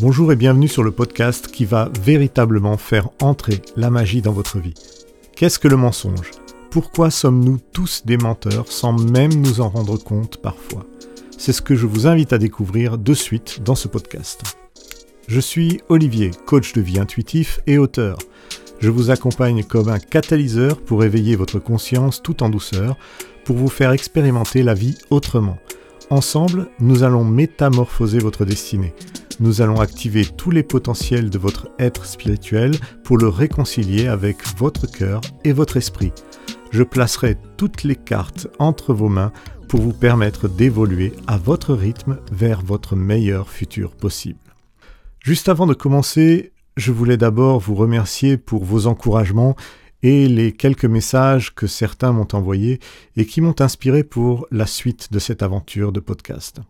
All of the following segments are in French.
Bonjour et bienvenue sur le podcast qui va véritablement faire entrer la magie dans votre vie. Qu'est-ce que le mensonge? Pourquoi sommes-nous tous des menteurs sans même nous en rendre compte parfois? C'est ce que je vous invite à découvrir de suite dans ce podcast. Je suis Olivier, coach de vie intuitif et auteur. Je vous accompagne comme un catalyseur pour éveiller votre conscience tout en douceur, pour vous faire expérimenter la vie autrement. Ensemble, nous allons métamorphoser votre destinée nous allons activer tous les potentiels de votre être spirituel pour le réconcilier avec votre cœur et votre esprit. Je placerai toutes les cartes entre vos mains pour vous permettre d'évoluer à votre rythme vers votre meilleur futur possible. Juste avant de commencer, je voulais d'abord vous remercier pour vos encouragements et les quelques messages que certains m'ont envoyés et qui m'ont inspiré pour la suite de cette aventure de podcast.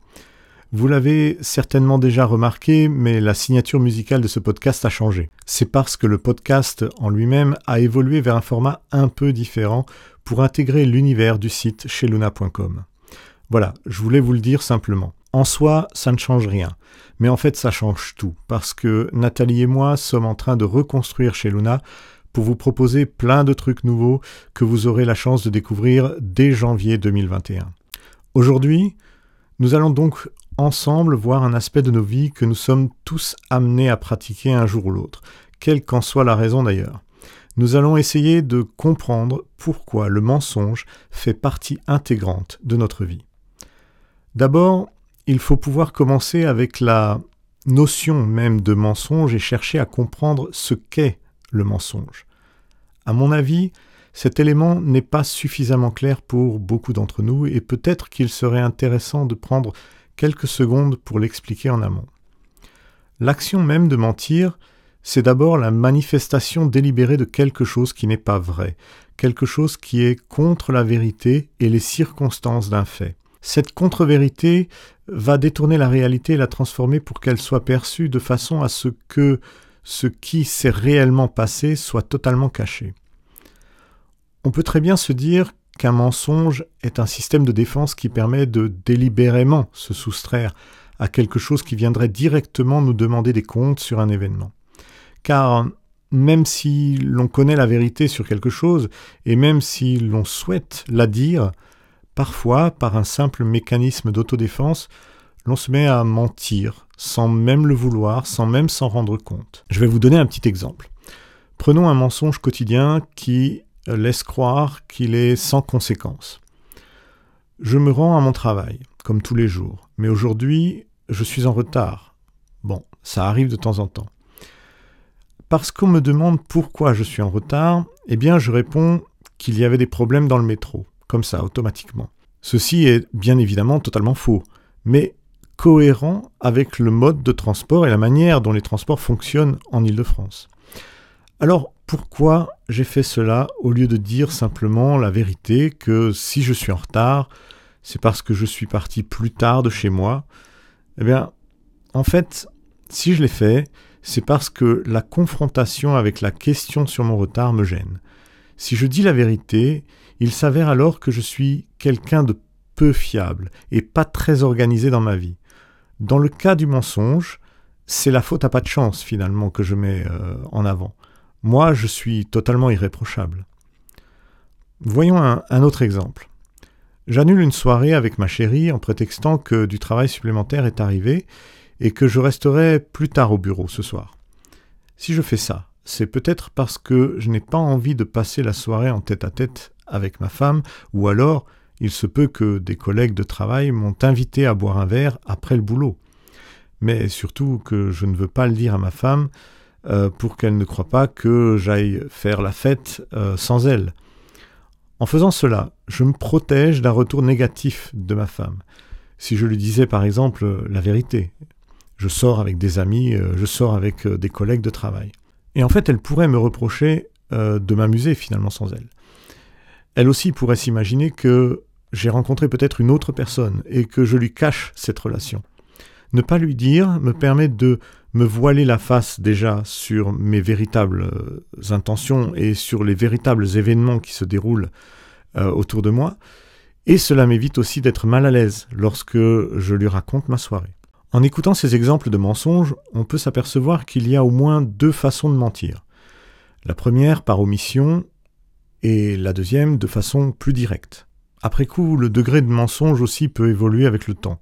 Vous l'avez certainement déjà remarqué, mais la signature musicale de ce podcast a changé. C'est parce que le podcast en lui-même a évolué vers un format un peu différent pour intégrer l'univers du site chez luna.com. Voilà, je voulais vous le dire simplement. En soi, ça ne change rien. Mais en fait, ça change tout, parce que Nathalie et moi sommes en train de reconstruire chez Luna pour vous proposer plein de trucs nouveaux que vous aurez la chance de découvrir dès janvier 2021. Aujourd'hui, nous allons donc ensemble voir un aspect de nos vies que nous sommes tous amenés à pratiquer un jour ou l'autre, quelle qu'en soit la raison d'ailleurs. Nous allons essayer de comprendre pourquoi le mensonge fait partie intégrante de notre vie. D'abord, il faut pouvoir commencer avec la notion même de mensonge et chercher à comprendre ce qu'est le mensonge. À mon avis, cet élément n'est pas suffisamment clair pour beaucoup d'entre nous et peut-être qu'il serait intéressant de prendre quelques secondes pour l'expliquer en amont. L'action même de mentir, c'est d'abord la manifestation délibérée de quelque chose qui n'est pas vrai, quelque chose qui est contre la vérité et les circonstances d'un fait. Cette contre-vérité va détourner la réalité et la transformer pour qu'elle soit perçue de façon à ce que ce qui s'est réellement passé soit totalement caché. On peut très bien se dire qu'un mensonge est un système de défense qui permet de délibérément se soustraire à quelque chose qui viendrait directement nous demander des comptes sur un événement. Car même si l'on connaît la vérité sur quelque chose, et même si l'on souhaite la dire, parfois, par un simple mécanisme d'autodéfense, l'on se met à mentir, sans même le vouloir, sans même s'en rendre compte. Je vais vous donner un petit exemple. Prenons un mensonge quotidien qui laisse croire qu'il est sans conséquence. Je me rends à mon travail, comme tous les jours, mais aujourd'hui, je suis en retard. Bon, ça arrive de temps en temps. Parce qu'on me demande pourquoi je suis en retard, eh bien je réponds qu'il y avait des problèmes dans le métro, comme ça, automatiquement. Ceci est bien évidemment totalement faux, mais cohérent avec le mode de transport et la manière dont les transports fonctionnent en Ile-de-France. Alors pourquoi j'ai fait cela au lieu de dire simplement la vérité que si je suis en retard, c'est parce que je suis parti plus tard de chez moi Eh bien, en fait, si je l'ai fait, c'est parce que la confrontation avec la question sur mon retard me gêne. Si je dis la vérité, il s'avère alors que je suis quelqu'un de peu fiable et pas très organisé dans ma vie. Dans le cas du mensonge, c'est la faute à pas de chance finalement que je mets euh, en avant. Moi, je suis totalement irréprochable. Voyons un, autre exemple. J'annule une soirée avec ma chérie en prétextant que du travail supplémentaire est arrivé et que je resterai plus tard au bureau ce soir. Si je fais ça, c'est peut-être parce que je n'ai pas envie de passer la soirée en tête à tête avec ma femme, ou alors il se peut que des collègues de travail m'ont invité à boire un verre après le boulot. Mais surtout que je ne veux pas le dire à ma femme, euh, pour qu'elle ne croie pas que j'aille faire la fête euh, sans elle. En faisant cela, je me protège d'un retour négatif de ma femme. Si je lui disais par exemple la vérité, je sors avec des amis, euh, je sors avec des collègues de travail. Et en fait, elle pourrait me reprocher de m'amuser finalement sans elle. Elle aussi pourrait s'imaginer que j'ai rencontré peut-être une autre personne et que je lui cache cette relation. Ne pas lui dire me permet de me voiler la face déjà sur mes véritables euh, intentions et sur les véritables événements qui se déroulent euh, autour de moi, et cela m'évite aussi d'être mal à l'aise lorsque je lui raconte ma soirée. En écoutant ces exemples de mensonges, on peut s'apercevoir qu'il y a au moins deux façons de mentir. La première par omission et la deuxième de façon plus directe. Après coup, le degré de mensonge aussi peut évoluer avec le temps,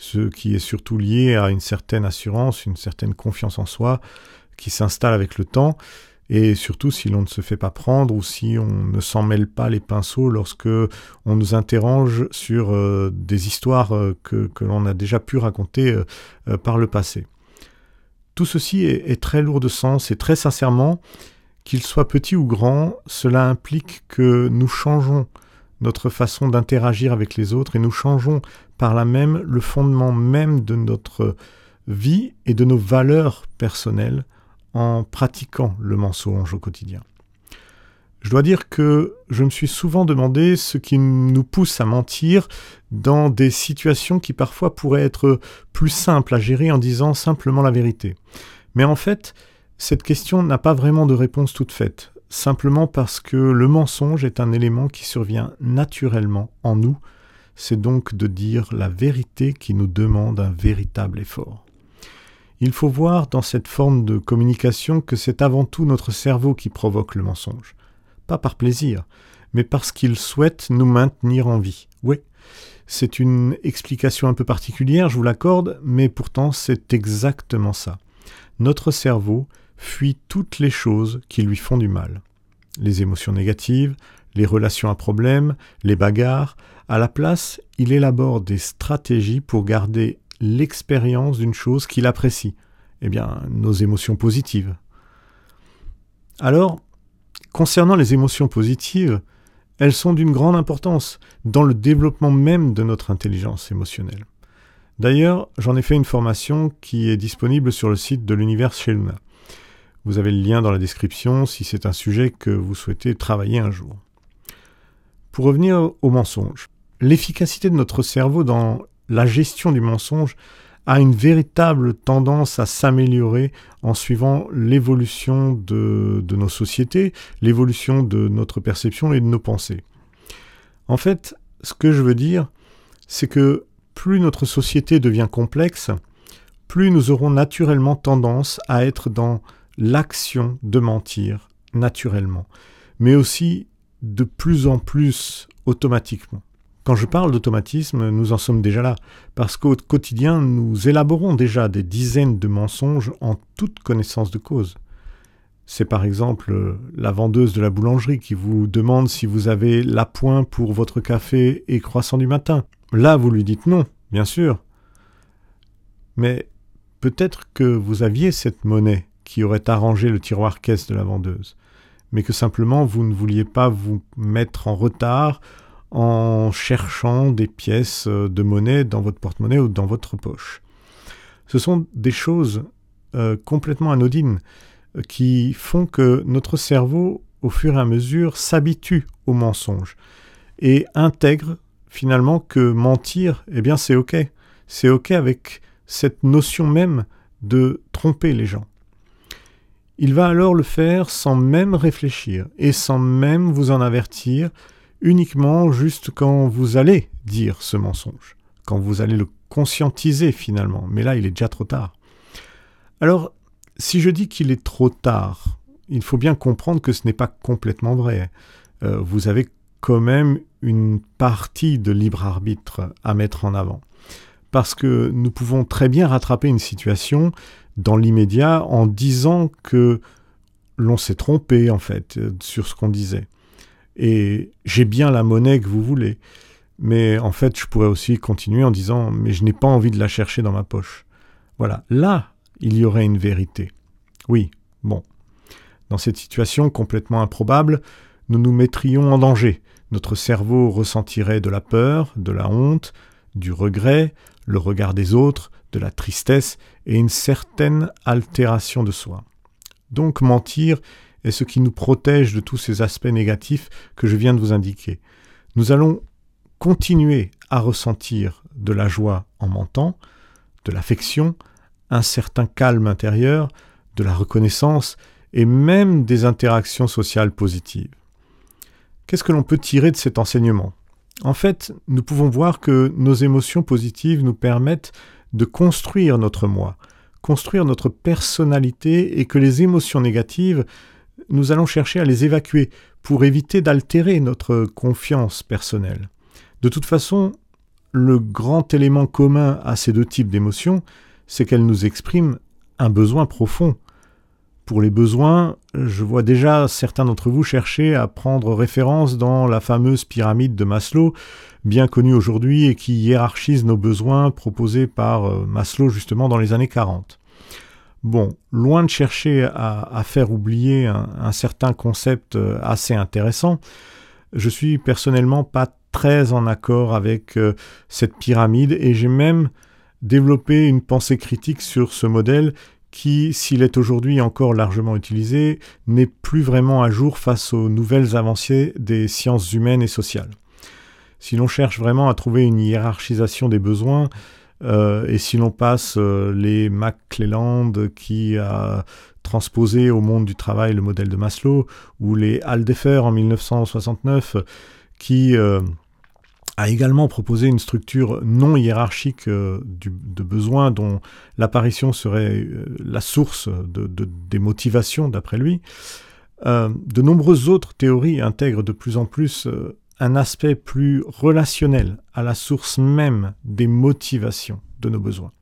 ce qui est surtout lié à une certaine assurance, une certaine confiance en soi qui s'installe avec le temps, et surtout si l'on ne se fait pas prendre ou si on ne s'en mêle pas les pinceaux lorsque on nous interroge sur euh, des histoires euh, que, l'on a déjà pu raconter euh, par le passé. Tout ceci est, est, très lourd de sens et très sincèrement, qu'il soit petit ou grand, cela implique que nous changeons notre façon d'interagir avec les autres et nous changeons par là même le fondement même de notre vie et de nos valeurs personnelles en pratiquant le mensonge au quotidien. Je dois dire que je me suis souvent demandé ce qui nous pousse à mentir dans des situations qui parfois pourraient être plus simples à gérer en disant simplement la vérité. Mais en fait, cette question n'a pas vraiment de réponse toute faite, simplement parce que le mensonge est un élément qui survient naturellement en nous, c'est donc de dire la vérité qui nous demande un véritable effort. Il faut voir dans cette forme de communication que c'est avant tout notre cerveau qui provoque le mensonge. Pas par plaisir, mais parce qu'il souhaite nous maintenir en vie. Oui, c'est une explication un peu particulière, je vous l'accorde, mais pourtant c'est exactement ça. Notre cerveau fuit toutes les choses qui lui font du mal. Les émotions négatives, les relations à problème, les bagarres. À la place, il élabore des stratégies pour garder l'expérience d'une chose qu'il apprécie. Eh bien, nos émotions positives. Alors, concernant les émotions positives, elles sont d'une grande importance dans le développement même de notre intelligence émotionnelle. D'ailleurs, j'en ai fait une formation qui est disponible sur le site de l'univers Shelna. Vous avez le lien dans la description si c'est un sujet que vous souhaitez travailler un jour. Pour revenir au mensonge, l'efficacité de notre cerveau dans la gestion du mensonge a une véritable tendance à s'améliorer en suivant l'évolution de, nos sociétés, l'évolution de notre perception et de nos pensées. En fait, ce que je veux dire, c'est que plus notre société devient complexe, plus nous aurons naturellement tendance à être dans l'action de mentir naturellement, mais aussi de plus en plus automatiquement. Quand je parle d'automatisme, nous en sommes déjà là, parce qu'au quotidien, nous élaborons déjà des dizaines de mensonges en toute connaissance de cause. C'est par exemple la vendeuse de la boulangerie qui vous demande si vous avez l'appoint pour votre café et croissant du matin. Là, vous lui dites non, bien sûr. Mais peut-être que vous aviez cette monnaie qui aurait arrangé le tiroir caisse de la vendeuse, mais que simplement vous ne vouliez pas vous mettre en retard en cherchant des pièces de monnaie dans votre porte-monnaie ou dans votre poche. Ce sont des choses euh, complètement anodines euh, qui font que notre cerveau, au fur et à mesure, s'habitue au mensonge et intègre finalement que mentir, eh bien c'est ok. C'est ok avec cette notion même de tromper les gens. Il va alors le faire sans même réfléchir et sans même vous en avertir, uniquement juste quand vous allez dire ce mensonge, quand vous allez le conscientiser finalement, mais là il est déjà trop tard. Alors, si je dis qu'il est trop tard, il faut bien comprendre que ce n'est pas complètement vrai. Euh, vous avez quand même une partie de libre arbitre à mettre en avant. Parce que nous pouvons très bien rattraper une situation dans l'immédiat en disant que l'on s'est trompé en fait sur ce qu'on disait. Et j'ai bien la monnaie que vous voulez. Mais en fait, je pourrais aussi continuer en disant mais je n'ai pas envie de la chercher dans ma poche. Voilà, là, il y aurait une vérité. Oui, bon. Dans cette situation complètement improbable, nous nous mettrions en danger. Notre cerveau ressentirait de la peur, de la honte, du regret, le regard des autres, de la tristesse et une certaine altération de soi. Donc mentir est ce qui nous protège de tous ces aspects négatifs que je viens de vous indiquer. Nous allons continuer à ressentir de la joie en mentant, de l'affection, un certain calme intérieur, de la reconnaissance et même des interactions sociales positives. Qu'est-ce que l'on peut tirer de cet enseignement? En fait, nous pouvons voir que nos émotions positives nous permettent de construire notre moi, construire notre personnalité et que les émotions négatives, nous allons chercher à les évacuer pour éviter d'altérer notre confiance personnelle. De toute façon, le grand élément commun à ces deux types d'émotions, c'est qu'elles nous expriment un besoin profond. Pour les besoins, je vois déjà certains d'entre vous chercher à prendre référence dans la fameuse pyramide de Maslow, bien connue aujourd'hui et qui hiérarchise nos besoins proposés par euh, Maslow justement dans les années 40. Bon, loin de chercher à, faire oublier un, certain concept euh, assez intéressant, je suis personnellement pas très en accord avec euh, cette pyramide et j'ai même développé une pensée critique sur ce modèle qui, s'il est aujourd'hui encore largement utilisé, n'est plus vraiment à jour face aux nouvelles avancées des sciences humaines et sociales. Si l'on cherche vraiment à trouver une hiérarchisation des besoins, euh, et si l'on passe euh, les McClelland qui a transposé au monde du travail le modèle de Maslow, ou les Aldefer en 1969 qui euh, a également proposé une structure non hiérarchique de besoins dont l'apparition serait la source de, des motivations d'après lui. de nombreuses autres théories intègrent de plus en plus un aspect plus relationnel à la source même des motivations de nos besoins.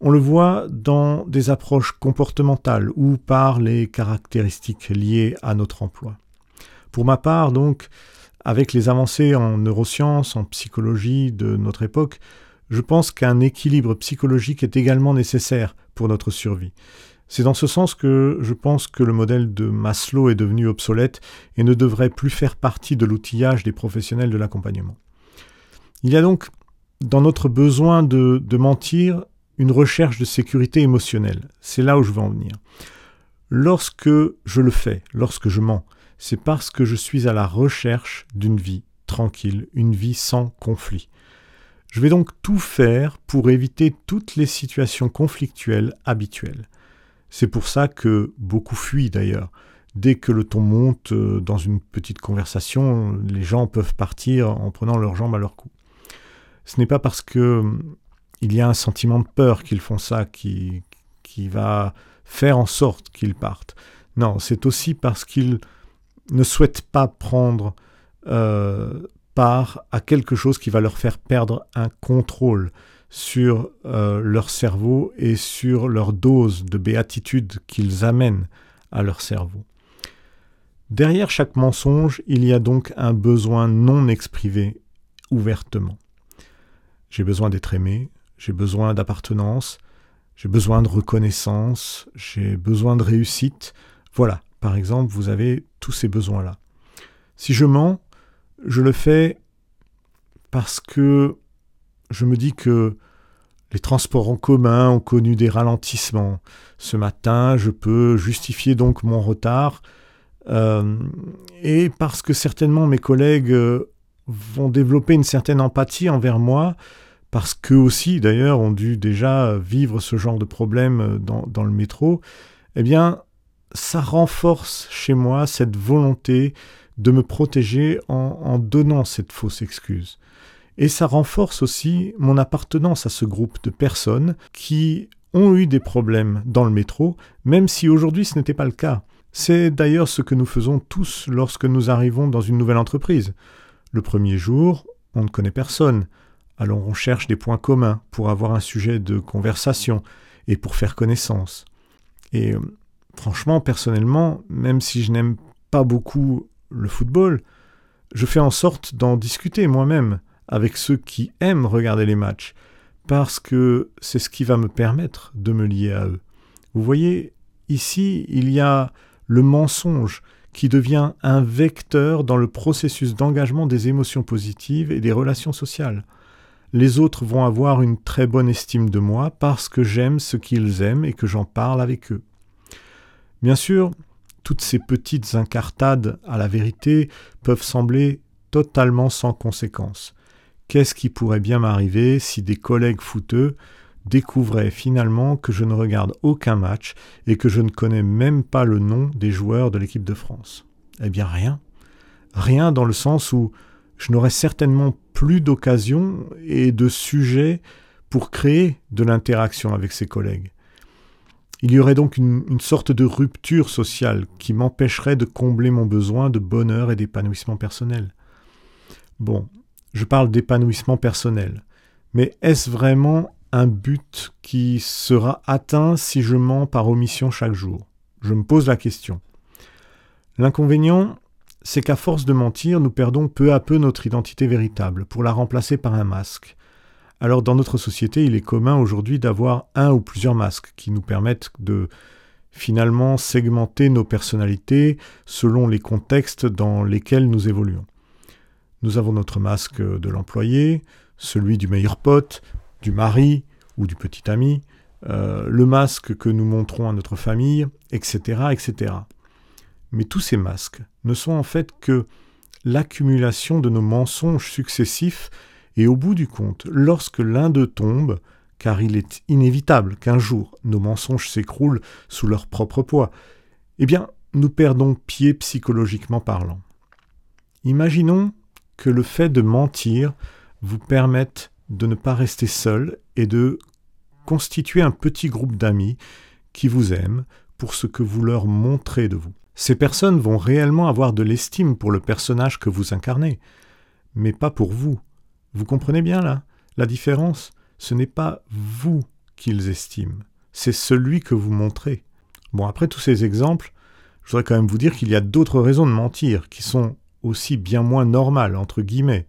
On le voit dans des approches comportementales ou par les caractéristiques liées à notre emploi. Pour ma part, donc, avec les avancées en neurosciences, en psychologie de notre époque, je pense qu'un équilibre psychologique est également nécessaire pour notre survie. C'est dans ce sens que je pense que le modèle de Maslow est devenu obsolète et ne devrait plus faire partie de l'outillage des professionnels de l'accompagnement. Il y a donc dans notre besoin de, mentir une recherche de sécurité émotionnelle. C'est là où je veux en venir. Lorsque je le fais, lorsque je mens, c'est parce que je suis à la recherche d'une vie tranquille, une vie sans conflit. Je vais donc tout faire pour éviter toutes les situations conflictuelles habituelles. C'est pour ça que beaucoup fuient d'ailleurs. Dès que le ton monte euh, dans une petite conversation, les gens peuvent partir en prenant leurs jambes à leur cou. Ce n'est pas parce que euh, il y a un sentiment de peur qu'ils font ça qui, qui va faire en sorte qu'ils partent. Non, c'est aussi parce qu'ils ne souhaitent pas prendre euh, part à quelque chose qui va leur faire perdre un contrôle sur euh, leur cerveau et sur leur dose de béatitude qu'ils amènent à leur cerveau. Derrière chaque mensonge, il y a donc un besoin non exprimé ouvertement. J'ai besoin d'être aimé, j'ai besoin d'appartenance, j'ai besoin de reconnaissance, j'ai besoin de réussite. Voilà, par exemple, vous avez tous ces besoins-là. Si je mens, je le fais parce que je me dis que les transports en commun ont connu des ralentissements. Ce matin, je peux justifier donc mon retard. Euh, et parce que certainement mes collègues euh, vont développer une certaine empathie envers moi, parce qu'eux aussi d'ailleurs ont dû déjà vivre ce genre de problème dans, dans le métro, eh bien, ça renforce chez moi cette volonté de me protéger en donnant cette fausse excuse. Et ça renforce aussi mon appartenance à ce groupe de personnes qui ont eu des problèmes dans le métro, même si aujourd'hui ce n'était pas le cas. C'est d'ailleurs ce que nous faisons tous lorsque nous arrivons dans une nouvelle entreprise. Le premier jour, on ne connaît personne, alors on cherche des points communs pour avoir un sujet de conversation et pour faire connaissance. Et euh, franchement, personnellement, même si je n'aime pas beaucoup le football, je fais en sorte d'en discuter moi-même avec ceux qui aiment regarder les matchs, parce que c'est ce qui va me permettre de me lier à eux. Vous voyez, ici, il y a le mensonge qui devient un vecteur dans le processus d'engagement des émotions positives et des relations sociales. Les autres vont avoir une très bonne estime de moi parce que j'aime ce qu'ils aiment et que j'en parle avec eux. Bien sûr, toutes ces petites incartades à la vérité peuvent sembler totalement sans conséquence. Qu'est-ce qui pourrait bien m'arriver si des collègues fouteux découvraient finalement que je ne regarde aucun match et que je ne connais même pas le nom des joueurs de l'équipe de France? Eh bien rien. Rien dans le sens où je n'aurais certainement plus d'occasion et de sujet pour créer de l'interaction avec ses collègues. Il y aurait donc une sorte de rupture sociale qui m'empêcherait de combler mon besoin de bonheur et d'épanouissement personnel. Bon, je parle d'épanouissement personnel, mais est-ce vraiment un but qui sera atteint si je mens par omission chaque jour? Je me pose la question. L'inconvénient, c'est qu'à force de mentir, nous perdons peu à peu notre identité véritable pour la remplacer par un masque. Alors dans notre société, il est commun aujourd'hui d'avoir un ou plusieurs masques qui nous permettent de finalement segmenter nos personnalités selon les contextes dans lesquels nous évoluons. Nous avons notre masque de l'employé, celui du meilleur pote, du mari ou du petit ami, euh, le masque que nous montrons à notre famille, etc., etc. Mais tous ces masques ne sont en fait que l'accumulation de nos mensonges successifs, et au bout du compte, lorsque l'un d'eux tombe, car il est inévitable qu'un jour nos mensonges s'écroulent sous leur propre poids, eh bien, nous perdons pied psychologiquement parlant. Imaginons que le fait de mentir vous permette de ne pas rester seul et de constituer un petit groupe d'amis qui vous aiment pour ce que vous leur montrez de vous. Ces personnes vont réellement avoir de l'estime pour le personnage que vous incarnez, mais pas pour vous. Vous comprenez bien là La différence, ce n'est pas vous qu'ils estiment, c'est celui que vous montrez. Bon, après tous ces exemples, je voudrais quand même vous dire qu'il y a d'autres raisons de mentir qui sont aussi bien moins normales, entre guillemets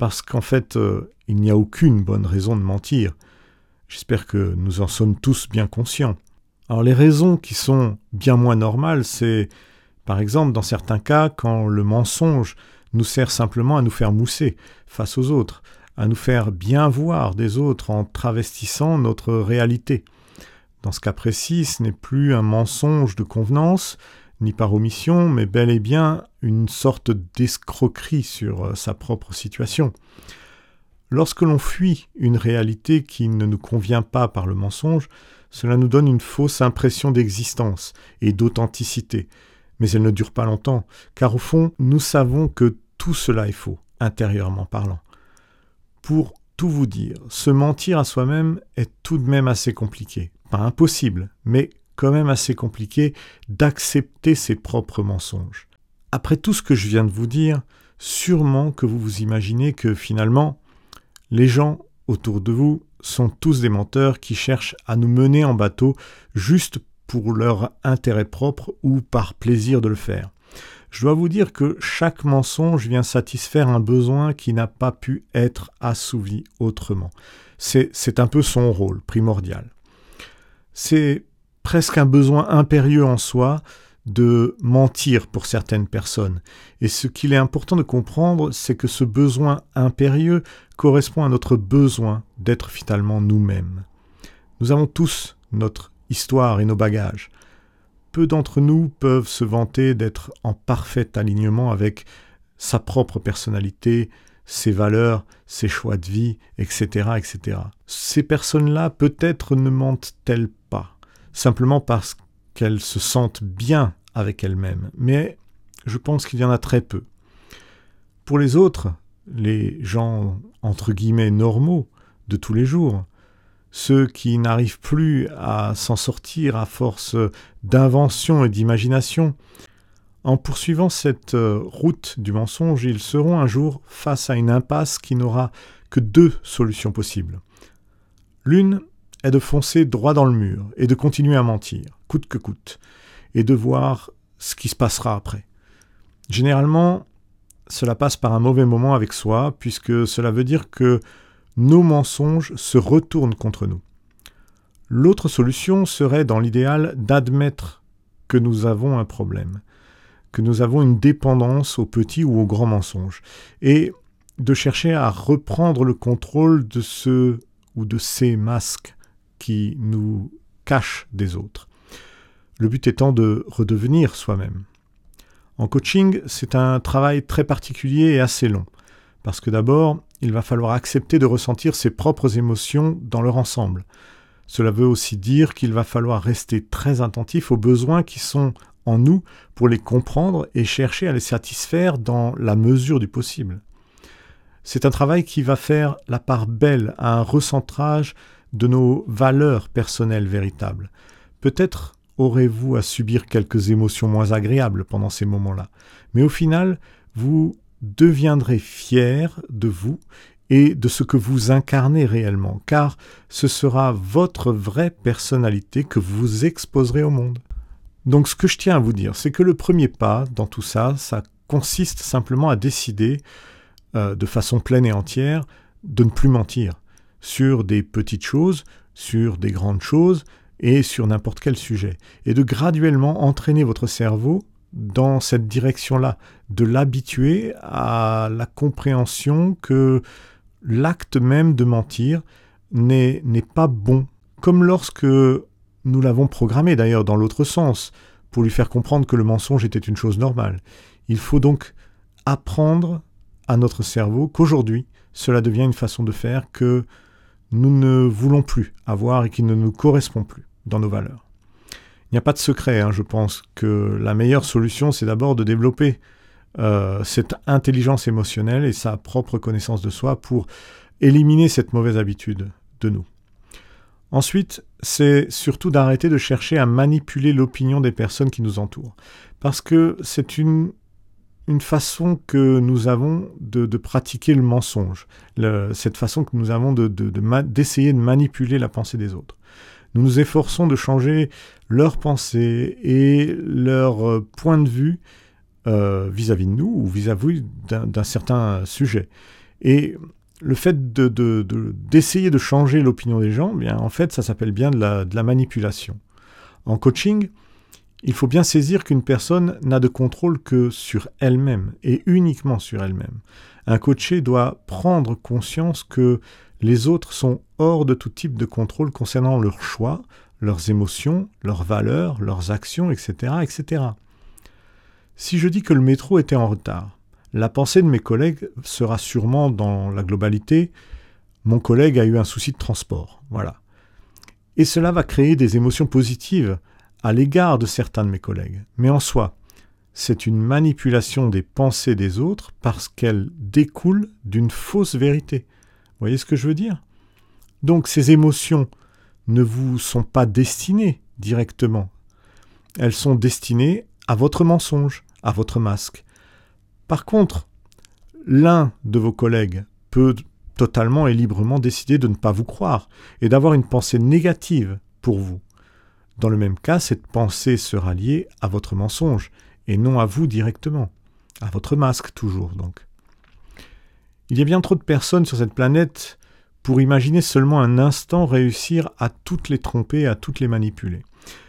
parce qu'en fait, euh, il n'y a aucune bonne raison de mentir. J'espère que nous en sommes tous bien conscients. Alors les raisons qui sont bien moins normales, c'est par exemple dans certains cas quand le mensonge nous sert simplement à nous faire mousser face aux autres, à nous faire bien voir des autres en travestissant notre réalité. Dans ce cas précis, ce n'est plus un mensonge de convenance, ni par omission, mais bel et bien une sorte d'escroquerie sur euh, sa propre situation. Lorsque l'on fuit une réalité qui ne nous convient pas par le mensonge, cela nous donne une fausse impression d'existence et d'authenticité. Mais elle ne dure pas longtemps, car au fond, nous savons que tout cela est faux, intérieurement parlant. Pour tout vous dire, se mentir à soi-même est tout de même assez compliqué. Pas impossible, mais quand même assez compliqué d'accepter ses propres mensonges. Après tout ce que je viens de vous dire, sûrement que vous vous imaginez que finalement, les gens autour de vous sont tous des menteurs qui cherchent à nous mener en bateau juste pour leur intérêt propre ou par plaisir de le faire. Je dois vous dire que chaque mensonge vient satisfaire un besoin qui n'a pas pu être assouvi autrement. C'est un peu son rôle primordial. C'est presque un besoin impérieux en soi de mentir pour certaines personnes. Et ce qu'il est important de comprendre, c'est que ce besoin impérieux correspond à notre besoin d'être finalement nous-mêmes. Nous avons tous notre histoire et nos bagages. Peu d'entre nous peuvent se vanter d'être en parfait alignement avec sa propre personnalité, ses valeurs, ses choix de vie, etc. etc. Ces personnes-là peut-être ne mentent-elles pas? Simplement parce qu'elles se sentent bien avec elles-mêmes. Mais je pense qu'il y en a très peu. Pour les autres, les gens entre guillemets normaux de tous les jours, ceux qui n'arrivent plus à s'en sortir à force d'invention et d'imagination, en poursuivant cette euh, route du mensonge, ils seront un jour face à une impasse qui n'aura que deux solutions possibles. L'une est de foncer droit dans le mur et de continuer à mentir, coûte que coûte, et de voir ce qui se passera après. Généralement, cela passe par un mauvais moment avec soi, puisque cela veut dire que nos mensonges se retournent contre nous. L'autre solution serait, dans l'idéal, d'admettre que nous avons un problème, que nous avons une dépendance au petit ou au grand mensonge, et de chercher à reprendre le contrôle de ce ou de ces masques qui nous cache des autres. Le but étant de redevenir soi-même. En coaching, c'est un travail très particulier et assez long, parce que d'abord, il va falloir accepter de ressentir ses propres émotions dans leur ensemble. Cela veut aussi dire qu'il va falloir rester très attentif aux besoins qui sont en nous pour les comprendre et chercher à les satisfaire dans la mesure du possible. C'est un travail qui va faire la part belle à un recentrage de nos valeurs personnelles véritables. Peut-être aurez-vous à subir quelques émotions moins agréables pendant ces moments-là, mais au final, vous deviendrez fier de vous et de ce que vous incarnez réellement, car ce sera votre vraie personnalité que vous exposerez au monde. Donc ce que je tiens à vous dire, c'est que le premier pas dans tout ça, ça consiste simplement à décider euh, de façon pleine et entière de ne plus mentir sur des petites choses, sur des grandes choses et sur n'importe quel sujet, et de graduellement entraîner votre cerveau dans cette direction-là, de l'habituer à la compréhension que l'acte même de mentir n'est pas bon. Comme lorsque nous l'avons programmé d'ailleurs dans l'autre sens, pour lui faire comprendre que le mensonge était une chose normale. Il faut donc apprendre à notre cerveau qu'aujourd'hui, cela devient une façon de faire que nous ne voulons plus avoir et qui ne nous correspond plus dans nos valeurs. Il n'y a pas de secret, hein, je pense que la meilleure solution, c'est d'abord de développer euh, cette intelligence émotionnelle et sa propre connaissance de soi pour éliminer cette mauvaise habitude de nous. Ensuite, c'est surtout d'arrêter de chercher à manipuler l'opinion des personnes qui nous entourent. Parce que c'est une, une façon que nous avons de, pratiquer le mensonge, cette façon que nous avons d'essayer de, manipuler la pensée des autres. Nous nous efforçons de changer leur pensée et leur euh, point de vue euh, vis-à-vis de nous ou vis-à-vis d'un certain sujet. Et le fait d'essayer de, changer l'opinion des gens, bien, en fait, ça s'appelle bien de la, manipulation. En coaching, il faut bien saisir qu'une personne n'a de contrôle que sur elle-même et uniquement sur elle-même. Un coaché doit prendre conscience que les autres sont hors de tout type de contrôle concernant leurs choix, leurs émotions, leurs valeurs, leurs actions, etc., etc. Si je dis que le métro était en retard, la pensée de mes collègues sera sûrement dans la globalité mon collègue a eu un souci de transport. Voilà. Et cela va créer des émotions positives à l'égard de certains de mes collègues. Mais en soi, c'est une manipulation des pensées des autres parce qu'elle découle d'une fausse vérité. Vous voyez ce que je veux dire? Donc ces émotions ne vous sont pas destinées directement. Elles sont destinées à votre mensonge, à votre masque. Par contre, l'un de vos collègues peut totalement et librement décider de ne pas vous croire et d'avoir une pensée négative pour vous. Dans le même cas, cette pensée sera liée à votre mensonge et non à vous directement, à votre masque toujours donc. Il y a bien trop de personnes sur cette planète pour imaginer seulement un instant réussir à toutes les tromper, à toutes les manipuler.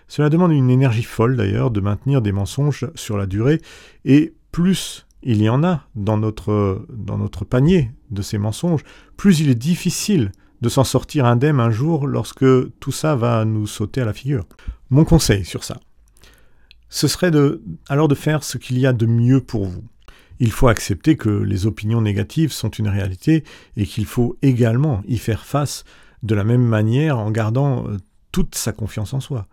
Cela demande une énergie folle d'ailleurs de maintenir des mensonges sur la durée, et plus il y en a dans notre, dans notre panier de ces mensonges, plus il est difficile de s'en sortir indemne un jour lorsque tout ça va nous sauter à la figure. Mon conseil sur ça, ce serait alors de faire ce qu'il y a de mieux pour vous. Il faut accepter que les opinions négatives sont une réalité et qu'il faut également y faire face de la même manière en gardant euh, toute sa confiance en soi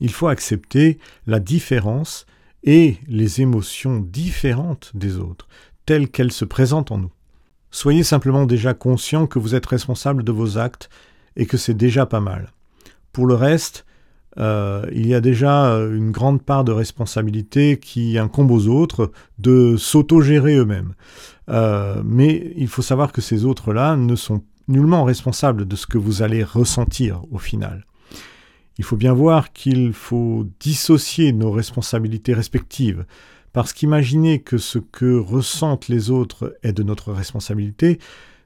il faut accepter la différence et les émotions différentes des autres, telles qu'elles se présentent en nous. Soyez simplement déjà conscient que vous êtes responsable de vos actes et que c'est déjà pas mal. Pour le reste, euh, il y a déjà euh, une grande part de responsabilité qui incombe aux autres de s'autogérer eux-mêmes. Euh, mais il faut savoir que ces autres-là ne sont nullement responsables de ce que vous allez ressentir au final. Il faut bien voir qu'il faut dissocier nos responsabilités respectives, parce qu'imaginer que ce que ressentent les autres est de notre responsabilité,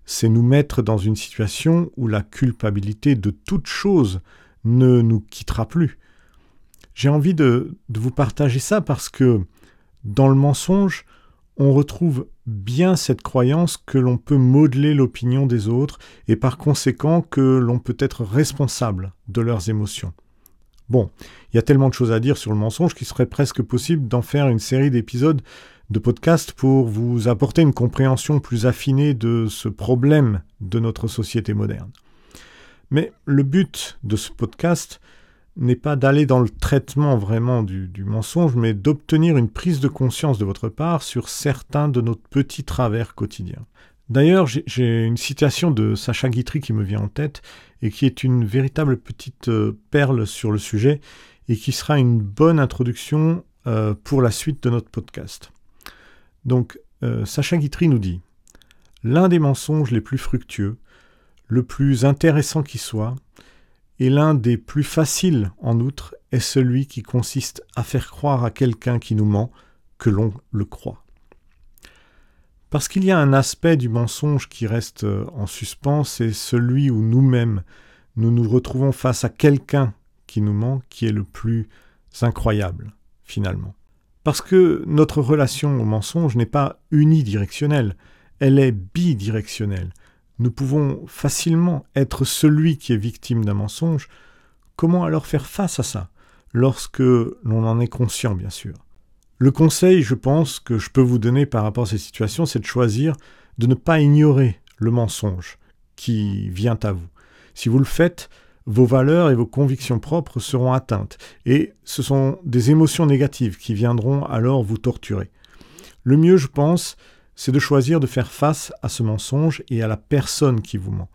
c'est nous mettre dans une situation où la culpabilité de toute chose ne nous quittera plus. J'ai envie de, de, vous partager ça parce que dans le mensonge, on retrouve bien cette croyance que l'on peut modeler l'opinion des autres et par conséquent que l'on peut être responsable de leurs émotions. Bon, il y a tellement de choses à dire sur le mensonge qu'il serait presque possible d'en faire une série d'épisodes de podcast pour vous apporter une compréhension plus affinée de ce problème de notre société moderne. Mais le but de ce podcast, n'est pas d'aller dans le traitement vraiment du, mensonge, mais d'obtenir une prise de conscience de votre part sur certains de nos petits travers quotidiens. D'ailleurs, j'ai une citation de Sacha Guitry qui me vient en tête et qui est une véritable petite euh, perle sur le sujet et qui sera une bonne introduction euh, pour la suite de notre podcast. Donc, euh, Sacha Guitry nous dit L'un des mensonges les plus fructueux, le plus intéressant qui soit, et l'un des plus faciles en outre, est celui qui consiste à faire croire à quelqu'un qui nous ment que l'on le croit. Parce qu'il y a un aspect du mensonge qui reste euh, en suspens, c'est celui où nous-mêmes nous nous retrouvons face à quelqu'un qui nous ment, qui est le plus incroyable, finalement. Parce que notre relation au mensonge n'est pas unidirectionnelle, elle est bidirectionnelle. Nous pouvons facilement être celui qui est victime d'un mensonge. Comment alors faire face à ça Lorsque l'on en est conscient, bien sûr? Le conseil, je pense, que je peux vous donner par rapport à ces situations, c'est de choisir de ne pas ignorer le mensonge qui vient à vous. Si vous le faites, vos valeurs et vos convictions propres seront atteintes, et ce sont des émotions négatives qui viendront alors vous torturer. Le mieux, je pense, c'est de choisir de faire face à ce mensonge et à la personne qui vous ment.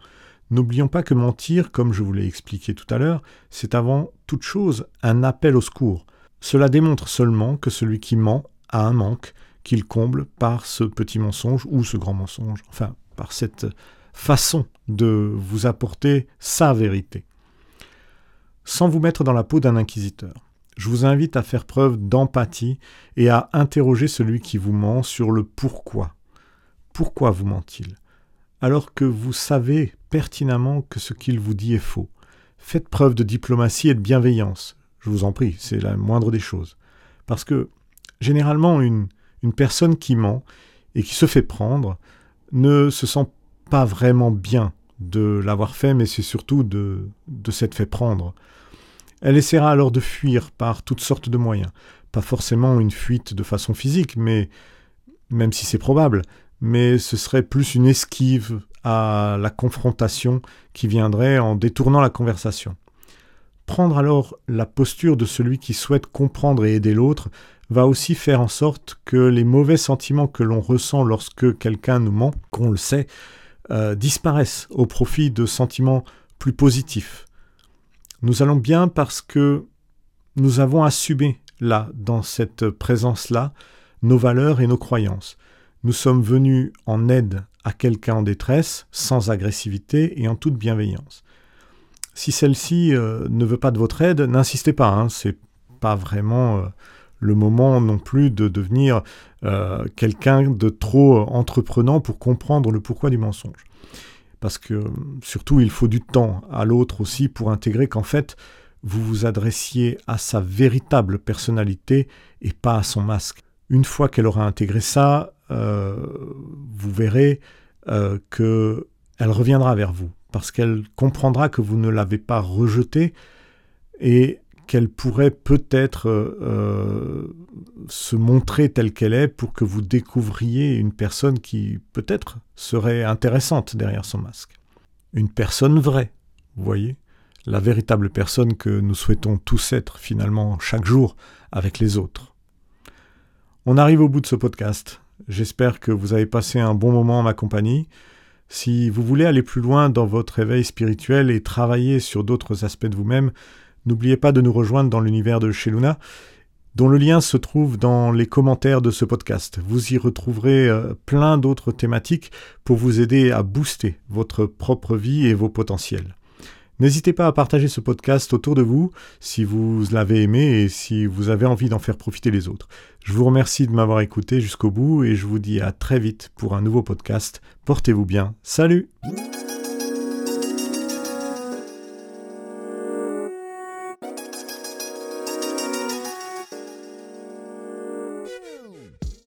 N'oublions pas que mentir, comme je vous l'ai expliqué tout à l'heure, c'est avant toute chose un appel au secours. Cela démontre seulement que celui qui ment a un manque qu'il comble par ce petit mensonge ou ce grand mensonge, enfin par cette façon de vous apporter sa vérité. Sans vous mettre dans la peau d'un inquisiteur, je vous invite à faire preuve d'empathie et à interroger celui qui vous ment sur le pourquoi. Pourquoi vous ment-il? Alors que vous savez pertinemment que ce qu'il vous dit est faux. Faites preuve de diplomatie et de bienveillance. Je vous en prie, c'est la moindre des choses. Parce que généralement, une, personne qui ment et qui se fait prendre ne se sent pas vraiment bien de l'avoir fait, mais c'est surtout de, de s'être fait prendre. Elle essaiera alors de fuir par toutes sortes de moyens. Pas forcément une fuite de façon physique, mais même si c'est probable, mais ce serait plus une esquive à la confrontation qui viendrait en détournant la conversation. Prendre alors la posture de celui qui souhaite comprendre et aider l'autre va aussi faire en sorte que les mauvais sentiments que l'on ressent lorsque quelqu'un nous ment, qu'on le sait, euh, disparaissent au profit de sentiments plus positifs. Nous allons bien parce que nous avons assumé là, dans cette présence-là, nos valeurs et nos croyances. Nous sommes venus en aide à quelqu'un en détresse, sans agressivité et en toute bienveillance. Si celle-ci euh, ne veut pas de votre aide, n'insistez pas. Hein, c'est pas vraiment euh, le moment non plus de devenir euh, quelqu'un de trop entreprenant pour comprendre le pourquoi du mensonge. Parce que surtout, il faut du temps à l'autre aussi pour intégrer qu'en fait, vous vous adressiez à sa véritable personnalité et pas à son masque. Une fois qu'elle aura intégré ça, vous verrez que elle reviendra vers vous parce qu'elle comprendra que vous ne l'avez pas rejetée et qu'elle pourrait peut-être euh, se montrer telle qu'elle est pour que vous découvriez une personne qui peut-être serait intéressante derrière son masque. Une personne vraie, vous voyez? La véritable personne que nous souhaitons tous être finalement chaque jour avec les autres. On arrive au bout de ce podcast. J'espère que vous avez passé un bon moment en ma compagnie. Si vous voulez aller plus loin dans votre éveil spirituel et travailler sur d'autres aspects de vous-même, n'oubliez pas de nous rejoindre dans l'univers de chez Luna, dont le lien se trouve dans les commentaires de ce podcast. Vous y retrouverez euh, plein d'autres thématiques pour vous aider à booster votre propre vie et vos potentiels. N'hésitez pas à partager ce podcast autour de vous si vous l'avez aimé et si vous avez envie d'en faire profiter les autres. Je vous remercie de m'avoir écouté jusqu'au bout et je vous dis à très vite pour un nouveau podcast. Portez-vous bien. Salut